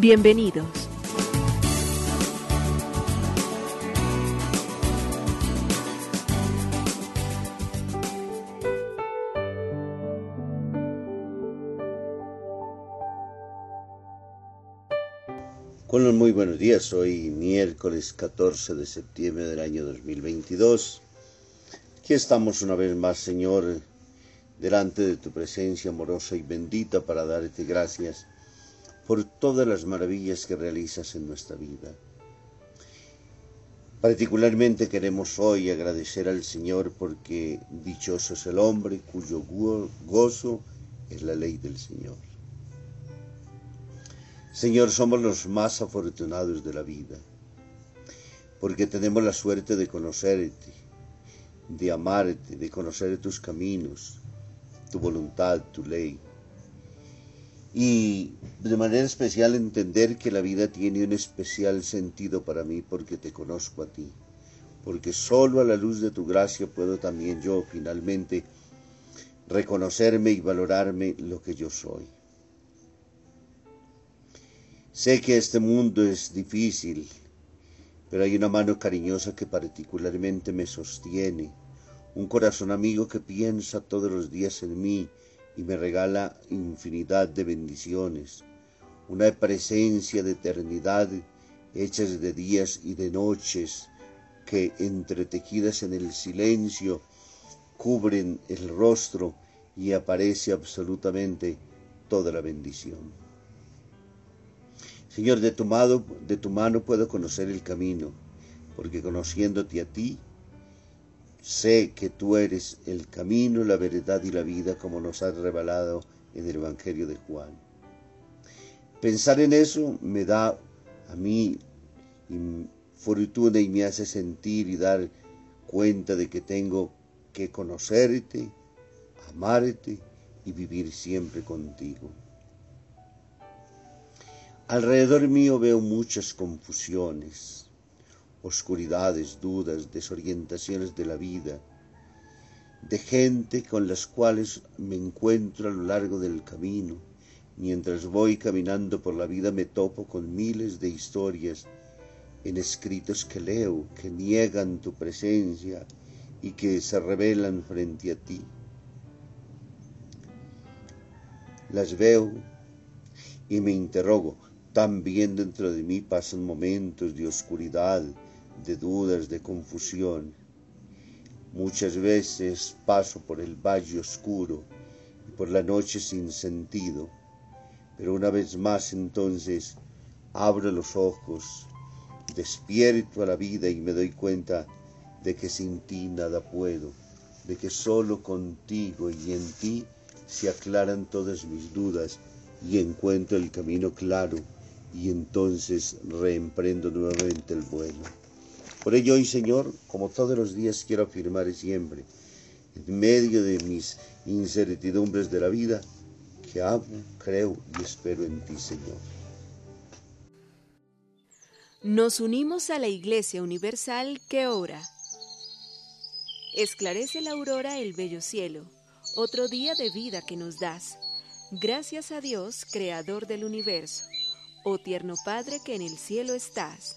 Bienvenidos. Con los muy buenos días, hoy miércoles 14 de septiembre del año 2022. Aquí estamos una vez más, Señor, delante de tu presencia amorosa y bendita para darte gracias por todas las maravillas que realizas en nuestra vida. Particularmente queremos hoy agradecer al Señor porque dichoso es el hombre cuyo gozo es la ley del Señor. Señor, somos los más afortunados de la vida, porque tenemos la suerte de conocerte, de amarte, de conocer tus caminos, tu voluntad, tu ley. Y de manera especial entender que la vida tiene un especial sentido para mí porque te conozco a ti, porque solo a la luz de tu gracia puedo también yo finalmente reconocerme y valorarme lo que yo soy. Sé que este mundo es difícil, pero hay una mano cariñosa que particularmente me sostiene, un corazón amigo que piensa todos los días en mí y me regala infinidad de bendiciones, una presencia de eternidad hechas de días y de noches que entretejidas en el silencio cubren el rostro y aparece absolutamente toda la bendición. Señor, de tu, mano, de tu mano puedo conocer el camino, porque conociéndote a ti, sé que tú eres el camino, la verdad y la vida, como nos has revelado en el Evangelio de Juan. Pensar en eso me da a mí fortuna y me hace sentir y dar cuenta de que tengo que conocerte, amarte y vivir siempre contigo. Alrededor mío veo muchas confusiones, oscuridades, dudas, desorientaciones de la vida, de gente con las cuales me encuentro a lo largo del camino. Mientras voy caminando por la vida me topo con miles de historias en escritos que leo, que niegan tu presencia y que se revelan frente a ti. Las veo y me interrogo, también dentro de mí pasan momentos de oscuridad, de dudas, de confusión. Muchas veces paso por el valle oscuro y por la noche sin sentido, pero una vez más entonces abro los ojos, despierto a la vida y me doy cuenta de que sin ti nada puedo, de que solo contigo y en ti se aclaran todas mis dudas y encuentro el camino claro y entonces reemprendo nuevamente el vuelo. Por ello hoy, Señor, como todos los días, quiero afirmar siempre, en medio de mis incertidumbres de la vida, que amo, creo y espero en ti, Señor. Nos unimos a la Iglesia Universal que ora. Esclarece la aurora el bello cielo, otro día de vida que nos das. Gracias a Dios, Creador del universo Oh tierno Padre que en el cielo estás,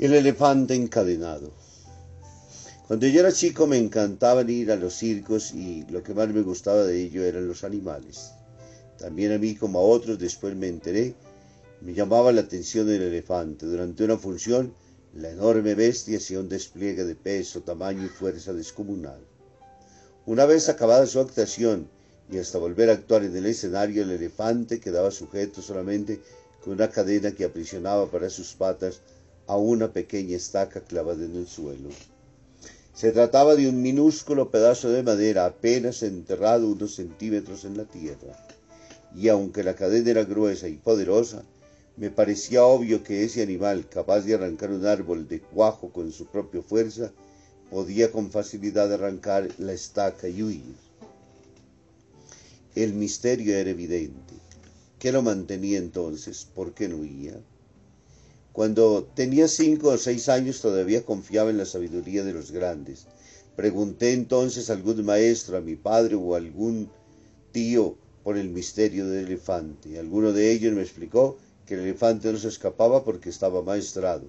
El elefante encadenado. Cuando yo era chico me encantaba ir a los circos y lo que más me gustaba de ello eran los animales. También a mí como a otros después me enteré, me llamaba la atención el elefante. Durante una función, la enorme bestia hacía un despliegue de peso, tamaño y fuerza descomunal. Una vez acabada su actuación y hasta volver a actuar en el escenario, el elefante quedaba sujeto solamente con una cadena que aprisionaba para sus patas a una pequeña estaca clavada en el suelo. Se trataba de un minúsculo pedazo de madera apenas enterrado unos centímetros en la tierra, y aunque la cadena era gruesa y poderosa, me parecía obvio que ese animal, capaz de arrancar un árbol de cuajo con su propia fuerza, podía con facilidad arrancar la estaca y huir. El misterio era evidente. ¿Qué lo mantenía entonces? ¿Por qué no huía? Cuando tenía cinco o seis años todavía confiaba en la sabiduría de los grandes. Pregunté entonces a algún maestro, a mi padre o a algún tío por el misterio del elefante. Alguno de ellos me explicó que el elefante no se escapaba porque estaba maestrado.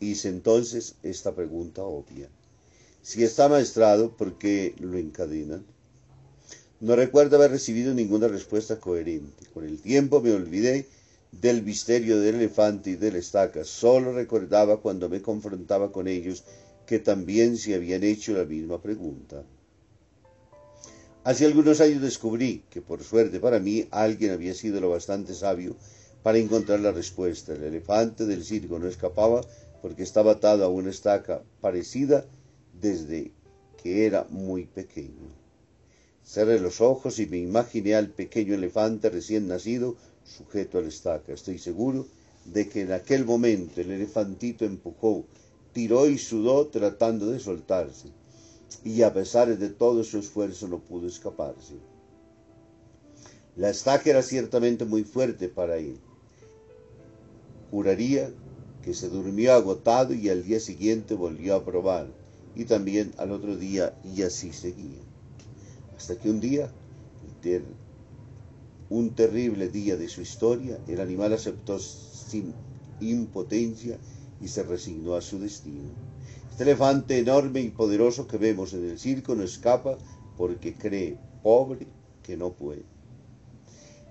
Hice entonces esta pregunta obvia. Si está maestrado, ¿por qué lo encadenan? No recuerdo haber recibido ninguna respuesta coherente. Con el tiempo me olvidé del misterio del elefante y de la estaca. Solo recordaba cuando me confrontaba con ellos que también se habían hecho la misma pregunta. Hace algunos años descubrí que, por suerte para mí, alguien había sido lo bastante sabio para encontrar la respuesta. El elefante del circo no escapaba porque estaba atado a una estaca parecida desde que era muy pequeño. Cerré los ojos y me imaginé al pequeño elefante recién nacido sujeto a la estaca. Estoy seguro de que en aquel momento el elefantito empujó, tiró y sudó tratando de soltarse, y a pesar de todo su esfuerzo no pudo escaparse. La estaca era ciertamente muy fuerte para él. Juraría que se durmió agotado y al día siguiente volvió a probar, y también al otro día, y así seguía. Hasta que un día, un terrible día de su historia, el animal aceptó sin impotencia y se resignó a su destino. Este elefante enorme y poderoso que vemos en el circo no escapa porque cree, pobre, que no puede.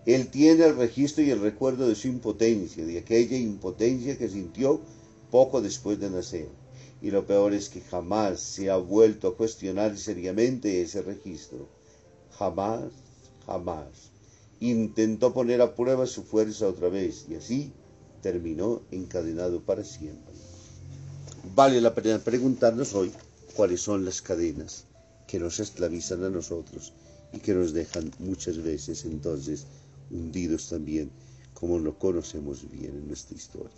Él tiene el registro y el recuerdo de su impotencia, de aquella impotencia que sintió poco después de nacer. Y lo peor es que jamás se ha vuelto a cuestionar seriamente ese registro. Jamás, jamás intentó poner a prueba su fuerza otra vez y así terminó encadenado para siempre. Vale la pena preguntarnos hoy cuáles son las cadenas que nos esclavizan a nosotros y que nos dejan muchas veces entonces hundidos también como lo conocemos bien en nuestra historia.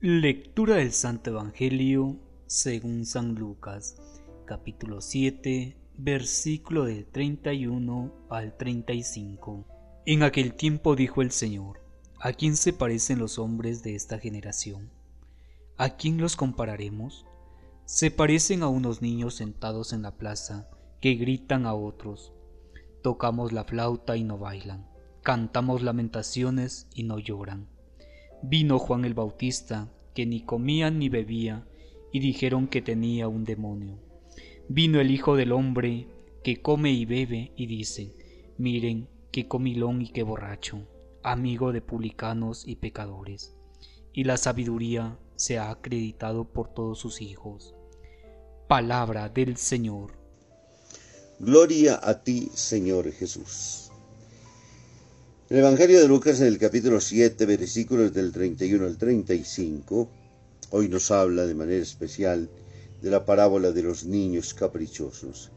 Lectura del Santo Evangelio según San Lucas, capítulo 7, versículo del 31 al 35. En aquel tiempo dijo el Señor, ¿a quién se parecen los hombres de esta generación? ¿A quién los compararemos? Se parecen a unos niños sentados en la plaza que gritan a otros. Tocamos la flauta y no bailan, cantamos lamentaciones y no lloran. Vino Juan el Bautista, que ni comía ni bebía, y dijeron que tenía un demonio. Vino el Hijo del Hombre, que come y bebe, y dice, miren qué comilón y qué borracho, amigo de publicanos y pecadores. Y la sabiduría se ha acreditado por todos sus hijos. Palabra del Señor. Gloria a ti, Señor Jesús. El Evangelio de Lucas en el capítulo 7, versículos del 31 al 35, hoy nos habla de manera especial de la parábola de los niños caprichosos.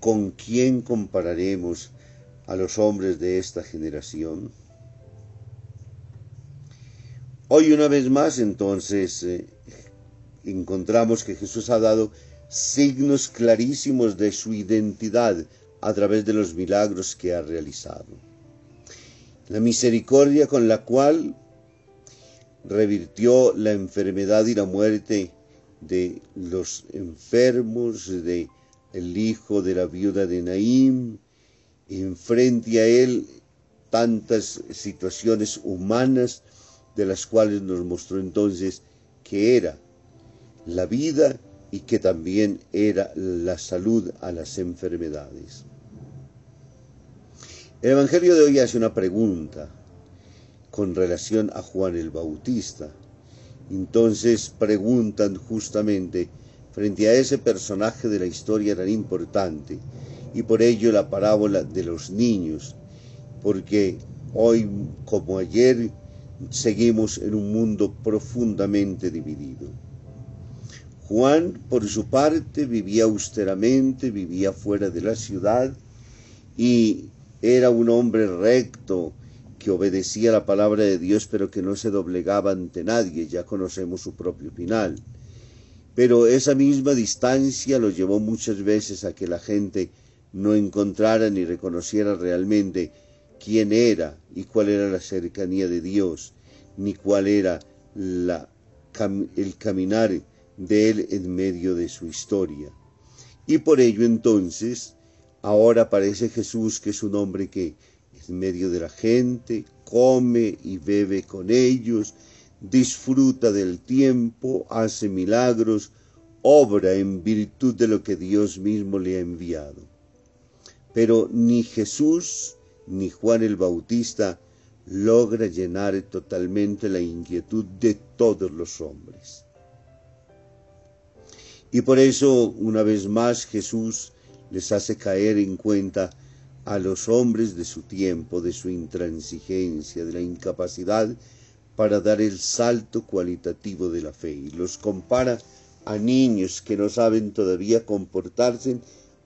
¿Con quién compararemos a los hombres de esta generación? Hoy una vez más entonces eh, encontramos que Jesús ha dado signos clarísimos de su identidad a través de los milagros que ha realizado. La misericordia con la cual revirtió la enfermedad y la muerte de los enfermos, de el hijo de la viuda de Naim, enfrente a él tantas situaciones humanas de las cuales nos mostró entonces que era la vida y que también era la salud a las enfermedades. El Evangelio de hoy hace una pregunta con relación a Juan el Bautista. Entonces preguntan justamente frente a ese personaje de la historia tan importante y por ello la parábola de los niños, porque hoy como ayer seguimos en un mundo profundamente dividido. Juan, por su parte, vivía austeramente, vivía fuera de la ciudad y era un hombre recto que obedecía la palabra de Dios pero que no se doblegaba ante nadie, ya conocemos su propio final. Pero esa misma distancia lo llevó muchas veces a que la gente no encontrara ni reconociera realmente quién era y cuál era la cercanía de Dios, ni cuál era la, el caminar de Él en medio de su historia. Y por ello entonces, ahora aparece Jesús, que es un hombre que en medio de la gente come y bebe con ellos, disfruta del tiempo, hace milagros, obra en virtud de lo que Dios mismo le ha enviado. Pero ni Jesús ni Juan el Bautista logra llenar totalmente la inquietud de todos los hombres. Y por eso, una vez más, Jesús les hace caer en cuenta a los hombres de su tiempo, de su intransigencia, de la incapacidad para dar el salto cualitativo de la fe y los compara a niños que no saben todavía comportarse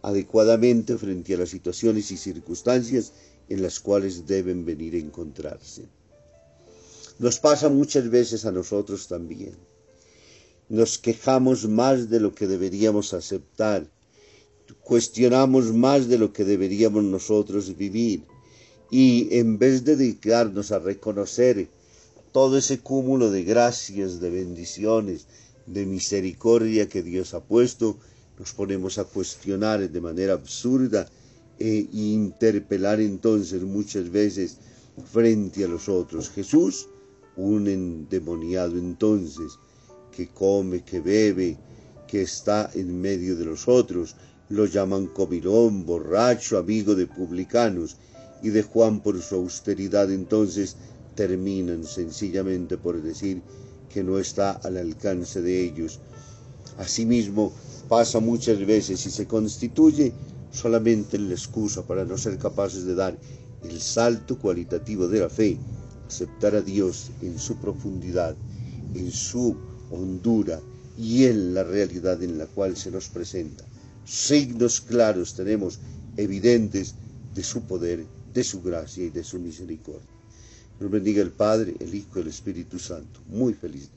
adecuadamente frente a las situaciones y circunstancias en las cuales deben venir a encontrarse. Nos pasa muchas veces a nosotros también. Nos quejamos más de lo que deberíamos aceptar, cuestionamos más de lo que deberíamos nosotros vivir y en vez de dedicarnos a reconocer todo ese cúmulo de gracias, de bendiciones, de misericordia que Dios ha puesto, nos ponemos a cuestionar de manera absurda e interpelar entonces muchas veces frente a los otros. Jesús, un endemoniado entonces, que come, que bebe, que está en medio de los otros, lo llaman comilón, borracho, amigo de publicanos, y de Juan por su austeridad entonces terminan sencillamente por decir que no está al alcance de ellos. Asimismo, pasa muchas veces y se constituye solamente la excusa para no ser capaces de dar el salto cualitativo de la fe, aceptar a Dios en su profundidad, en su hondura y en la realidad en la cual se nos presenta. Signos claros tenemos evidentes de su poder, de su gracia y de su misericordia. Nos bendiga el Padre, el Hijo y el Espíritu Santo. Muy feliz día.